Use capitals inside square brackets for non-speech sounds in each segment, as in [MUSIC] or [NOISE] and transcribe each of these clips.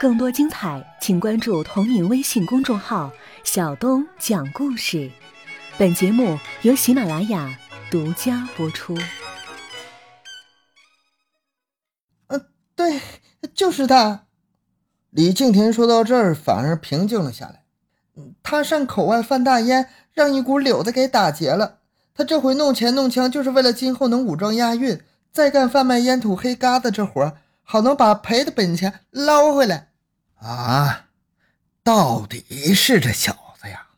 更多精彩，请关注同名微信公众号“小东讲故事”。本节目由喜马拉雅独家播出。嗯，对，就是他。李敬田说到这儿，反而平静了下来。他上口外贩大烟，让一股柳子给打劫了。他这回弄钱弄枪，就是为了今后能武装押运，再干贩卖烟土黑疙瘩这活，好能把赔的本钱捞回来。啊，到底是这小子呀！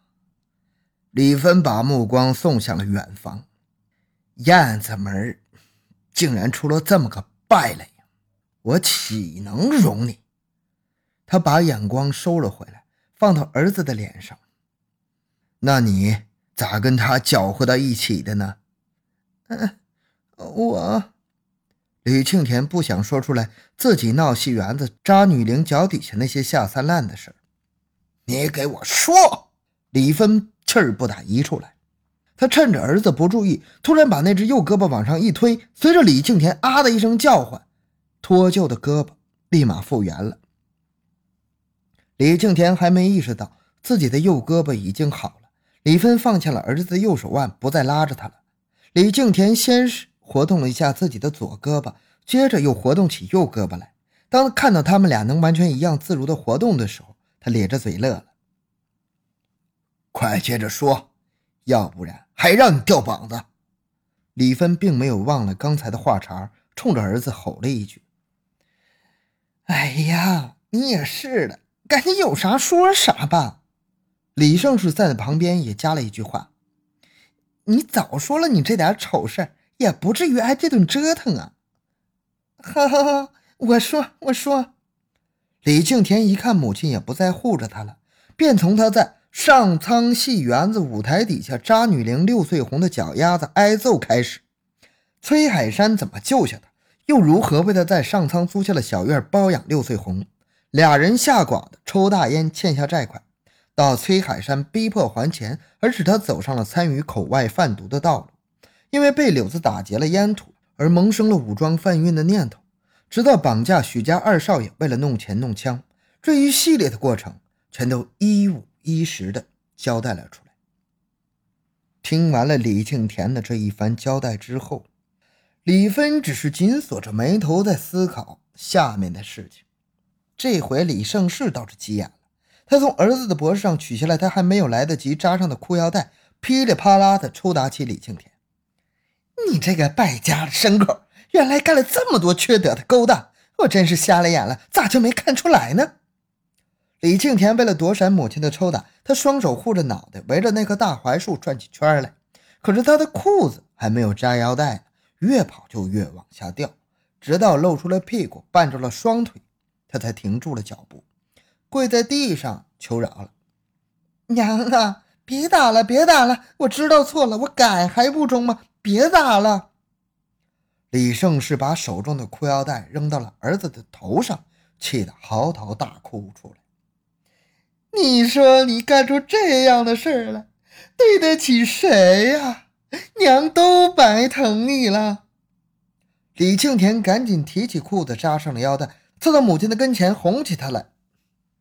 李芬把目光送向了远方，燕子门竟然出了这么个败类，我岂能容你？他把眼光收了回来。放到儿子的脸上，那你咋跟他搅和到一起的呢？嗯，我李庆田不想说出来自己闹戏园子扎女灵脚底下那些下三滥的事你给我说！李芬气儿不打一处来，他趁着儿子不注意，突然把那只右胳膊往上一推，随着李庆田啊的一声叫唤，脱臼的胳膊立马复原了。李庆田还没意识到自己的右胳膊已经好了，李芬放下了儿子的右手腕，不再拉着他了。李庆田先是活动了一下自己的左胳膊，接着又活动起右胳膊来。当看到他们俩能完全一样自如的活动的时候，他咧着嘴乐了。快接着说，要不然还让你掉膀子！李芬并没有忘了刚才的话茬，冲着儿子吼了一句：“哎呀，你也是的。”赶紧有啥说啥吧，李胜是在旁边也加了一句话：“你早说了，你这点丑事儿也不至于挨这顿折腾啊！”哈哈哈，我说我说，李敬田一看母亲也不再护着他了，便从他在上苍戏园子舞台底下扎女伶六岁红的脚丫子挨揍开始。崔海山怎么救下他，又如何为他在上苍租下了小院包养六岁红？俩人下寡的抽大烟欠下债款，到崔海山逼迫还钱，而使他走上了参与口外贩毒的道路。因为被柳子打劫了烟土，而萌生了武装贩运的念头，直到绑架许家二少爷，为了弄钱弄枪，这一系列的过程全都一五一十的交代了出来。听完了李庆田的这一番交代之后，李芬只是紧锁着眉头在思考下面的事情。这回李胜世倒是急眼了，他从儿子的脖子上取下来他还没有来得及扎上的裤腰带，噼里啪啦的抽打起李庆田。你这个败家的牲口，原来干了这么多缺德的勾当，我真是瞎了眼了，咋就没看出来呢？李庆田为了躲闪母亲的抽打，他双手护着脑袋，围着那棵大槐树转起圈来。可是他的裤子还没有扎腰带，越跑就越往下掉，直到露出了屁股，绊住了双腿。他才停住了脚步，跪在地上求饶了：“娘啊，别打了，别打了！我知道错了，我改还不中吗？别打了！”李胜是把手中的裤腰带扔到了儿子的头上，气得嚎啕大哭出来。你说你干出这样的事儿来，对得起谁呀？娘都白疼你了。李庆田赶紧提起裤子，扎上了腰带。凑到母亲的跟前，哄起她来：“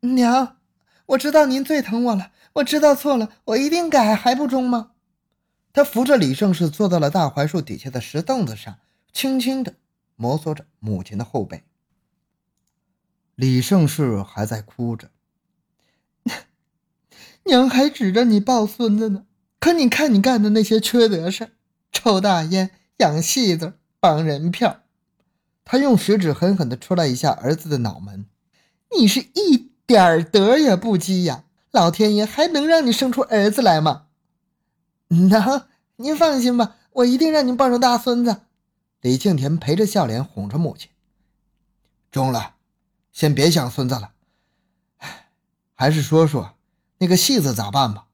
娘，我知道您最疼我了，我知道错了，我一定改，还不中吗？”他扶着李胜士坐到了大槐树底下的石凳子上，轻轻地摩挲着母亲的后背。李胜世还在哭着：“ [LAUGHS] 娘还指着你抱孙子呢，可你看你干的那些缺德事抽大烟、养戏子、绑人票。”他用食指狠狠地戳了一下儿子的脑门：“你是一点德也不积呀！老天爷还能让你生出儿子来吗？”“ [LAUGHS] 能，您放心吧，我一定让您抱上大孙子。”李庆田陪着笑脸哄着母亲。“中了，先别想孙子了，还是说说那个戏子咋办吧？”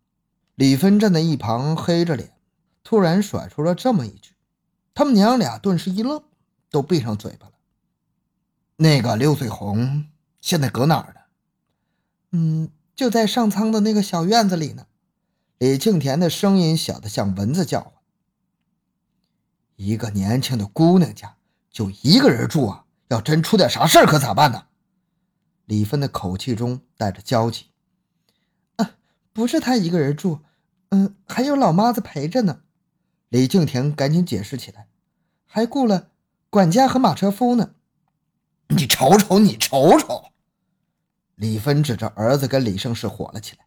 李芬站在一旁黑着脸，突然甩出了这么一句，他们娘俩顿时一愣。都闭上嘴巴了。那个六岁红现在搁哪儿呢？嗯，就在上苍的那个小院子里呢。李庆田的声音小得像蚊子叫唤。一个年轻的姑娘家就一个人住啊，要真出点啥事儿，可咋办呢？李芬的口气中带着焦急。啊，不是他一个人住，嗯，还有老妈子陪着呢。李敬田赶紧解释起来，还雇了管家和马车夫呢。你瞅瞅，你瞅瞅！李芬指着儿子跟李胜是火了起来：“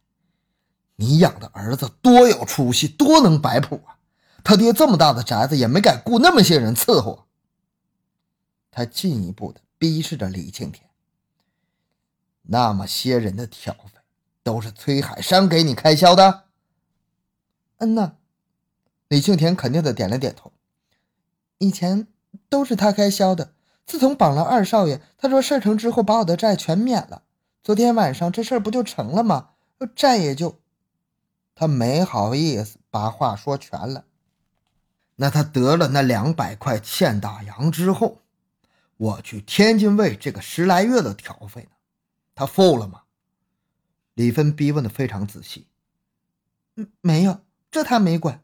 你养的儿子多有出息，多能摆谱啊！他爹这么大的宅子也没敢雇那么些人伺候。”他进一步的逼视着李庆田：“那么些人的挑费都是崔海山给你开销的？”“嗯呐。”李庆田肯定的点了点头。以前都是他开销的，自从绑了二少爷，他说事成之后把我的债全免了。昨天晚上这事儿不就成了吗？债也就……他没好意思把话说全了。那他得了那两百块欠大洋之后，我去天津卫这个十来月的挑费呢，他付了吗？李芬逼问的非常仔细。嗯，没有，这他没管。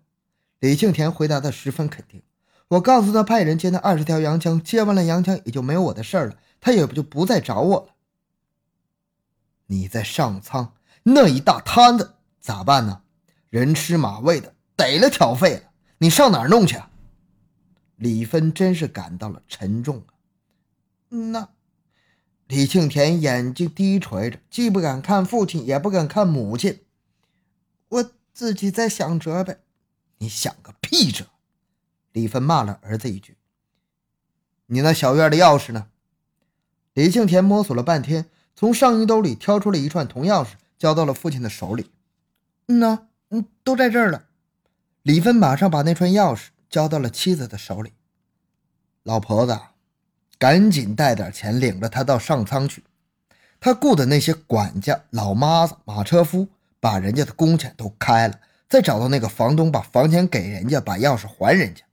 李庆田回答的十分肯定。我告诉他派人接那二十条洋枪，接完了洋枪也就没有我的事儿了，他也不就不再找我了。你在上仓那一大摊子咋办呢？人吃马喂的，逮了挑费了，你上哪儿弄去？啊？李芬真是感到了沉重啊。那李庆田眼睛低垂着，既不敢看父亲，也不敢看母亲。我自己在想辙呗。你想个屁辙！李芬骂了儿子一句：“你那小院的钥匙呢？”李庆田摸索了半天，从上衣兜里挑出了一串铜钥匙，交到了父亲的手里。“嗯呐，嗯，都在这儿了。”李芬马上把那串钥匙交到了妻子的手里。老婆子，赶紧带点钱，领着他到上仓去。他雇的那些管家、老妈子、马车夫，把人家的工钱都开了。再找到那个房东，把房钱给人家，把钥匙还人家。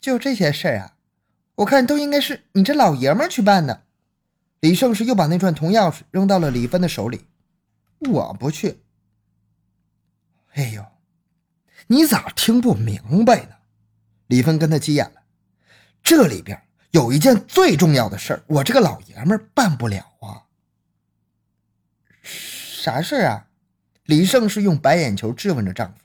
就这些事儿啊，我看都应该是你这老爷们去办的。李胜是又把那串铜钥匙扔到了李芬的手里。我不去。哎呦，你咋听不明白呢？李芬跟他急眼了。这里边有一件最重要的事儿，我这个老爷们办不了啊。啥事啊？李胜是用白眼球质问着丈夫：“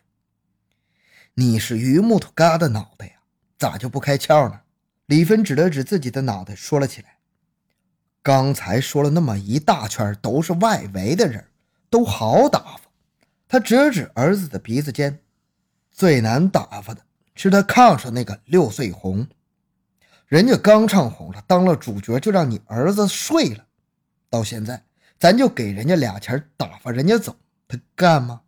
你是榆木头疙瘩脑袋呀，咋就不开窍呢？”李芬指了指自己的脑袋，说了起来：“刚才说了那么一大圈，都是外围的人，都好打发。”他指指儿子的鼻子尖：“最难打发的是他炕上那个六岁红，人家刚唱红了，当了主角，就让你儿子睡了。到现在，咱就给人家俩钱打发人家走。”他干吗？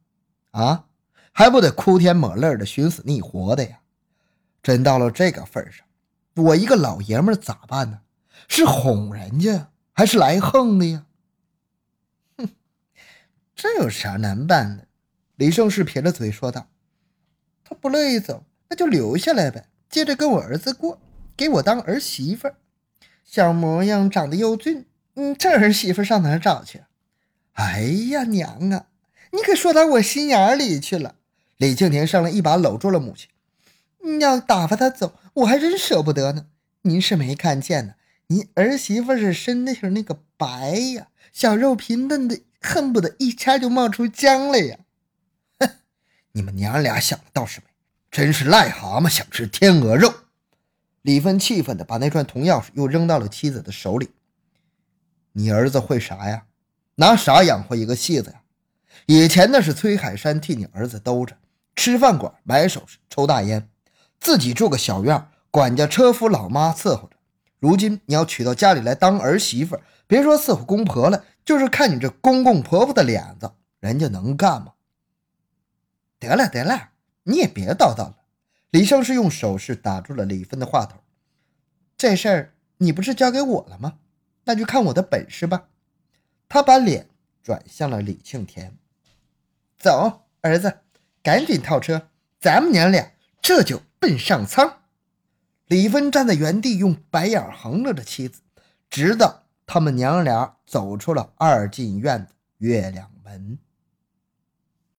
啊，还不得哭天抹泪的寻死觅活的呀！真到了这个份上，我一个老爷们咋办呢？是哄人家，还是来横的呀？哼，这有啥难办的？李胜士撇着嘴说道：“他不乐意走，那就留下来呗，接着跟我儿子过，给我当儿媳妇。小模样，长得又俊，嗯，这儿媳妇上哪儿找去？哎呀，娘啊！”你可说到我心眼里去了。李庆田上来一把搂住了母亲，你要打发他走，我还真舍不得呢。您是没看见呢，您儿媳妇是身那是那个白呀，小肉皮嫩的，恨不得一掐就冒出浆来呀。你们娘俩想的倒是美，真是癞蛤蟆想吃天鹅肉。李芬气愤地把那串铜钥匙又扔到了妻子的手里。你儿子会啥呀？拿啥养活一个戏子呀？以前那是崔海山替你儿子兜着，吃饭馆、买首饰、抽大烟，自己住个小院，管家、车夫、老妈伺候着。如今你要娶到家里来当儿媳妇，别说伺候公婆了，就是看你这公公婆婆的脸子，人家能干吗？得了得了，你也别叨叨了。李胜是用手势打住了李芬的话头。这事儿你不是交给我了吗？那就看我的本事吧。他把脸转向了李庆田。走，儿子，赶紧套车，咱们娘俩这就奔上仓。李芬站在原地，用白眼横着的妻子，直到他们娘俩走出了二进院的月亮门。